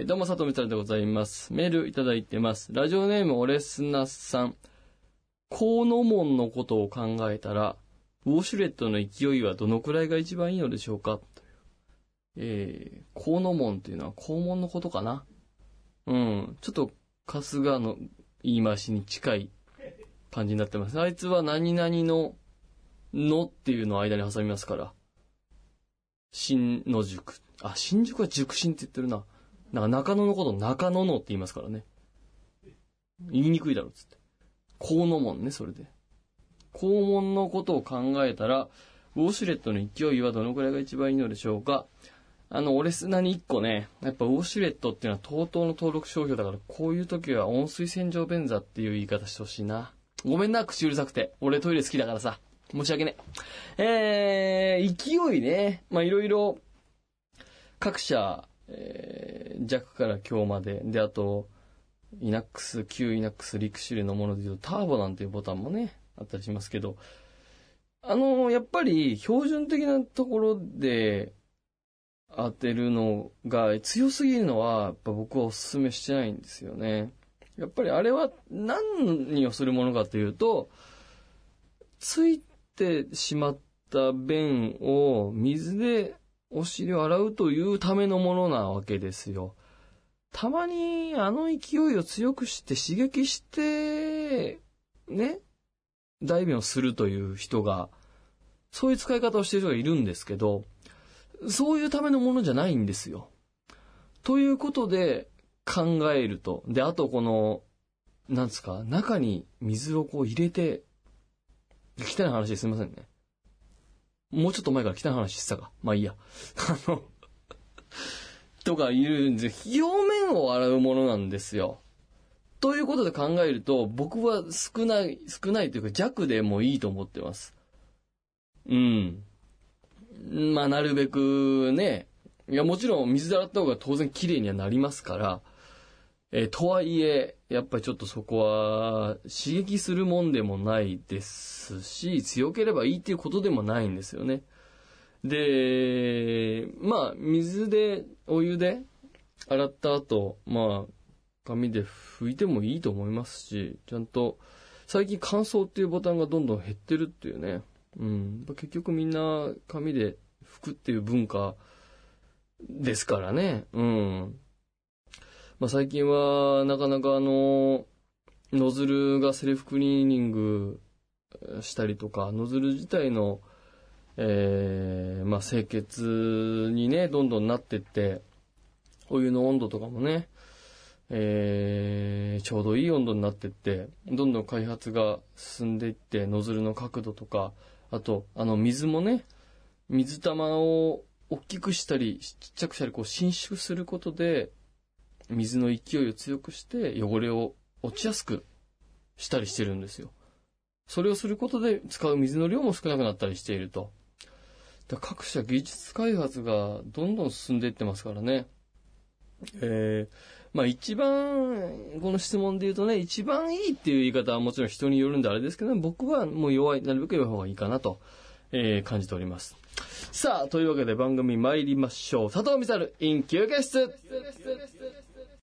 えーどうも、佐藤みたるでございます。メールいただいてます。ラジオネーム、オレスナさん。河野門のことを考えたら、ウォシュレットの勢いはどのくらいが一番いいのでしょうか？とえー、河野門っていうのは肛門のことかな？うん。ちょっと、春日の言い回しに近い感じになってます。あいつは何々の、のっていうのを間に挟みますから。新野宿。あ、新宿は熟新って言ってるな。なんか中野のこと中野のって言いますからね。言いにくいだろ、つって。河野門ね、それで。肛門のことを考えたら、ウォシュレットの勢いはどのくらいが一番いいのでしょうかあの、俺砂に一個ね、やっぱウォシュレットっていうのは TOTO の登録商標だから、こういう時は温水洗浄便座っていう言い方してほしいな。ごめんな、口うるさくて。俺トイレ好きだからさ。申し訳ね。えー、勢いね。まあ、いろいろ、各社、えー、弱から強まで。で、あと、イナックス、旧イナックス、リクシルのもので言うと、ターボなんていうボタンもね、あったりしますけど、あの、やっぱり標準的なところで当てるのが強すぎるのは、やっぱ僕はお勧めしてないんですよね。やっぱりあれは何をするものかというと、ついてしまった便を水でお尻を洗うというためのものなわけですよ。たまにあの勢いを強くして刺激して、ね、代弁をするという人が、そういう使い方をしている人がいるんですけど、そういうためのものじゃないんですよ。ということで考えると、で、あとこの、なんですか、中に水をこう入れて、汚い話ですみませんね。もうちょっと前から汚い話してたか。まあいいや。あの、とか言うんです表面を洗うものなんですよ。ということで考えると、僕は少ない、少ないというか弱でもいいと思ってます。うん。まあ、なるべくね、いや、もちろん水で洗った方が当然綺麗にはなりますから、えーとはいえ、やっぱりちょっとそこは刺激するもんでもないですし、強ければいいっていうことでもないんですよね。で、まあ、水で、お湯で洗った後、まあ、紙で拭いてもいいと思いますし、ちゃんと、最近乾燥っていうボタンがどんどん減ってるっていうね。うん。結局みんな紙で拭くっていう文化ですからね。うん。まあ最近はなかなかあの、ノズルがセルフクリーニングしたりとか、ノズル自体の、えー、まあ清潔にね、どんどんなってって、お湯の温度とかもね、えー、ちょうどいい温度になってって、どんどん開発が進んでいって、ノズルの角度とか、あと、あの、水もね、水玉を大きくしたり、ちっちゃくしたり、こう、伸縮することで、水の勢いを強くして、汚れを落ちやすくしたりしてるんですよ。それをすることで、使う水の量も少なくなったりしていると。だ各社技術開発がどんどん進んでいってますからね。えー、まあ一番、この質問で言うとね、一番いいっていう言い方はもちろん人によるんであれですけど、僕はもう弱い、なるべく弱い方がいいかなと、えー感じております。さあ、というわけで番組参りましょう。佐藤美猿、イン休憩室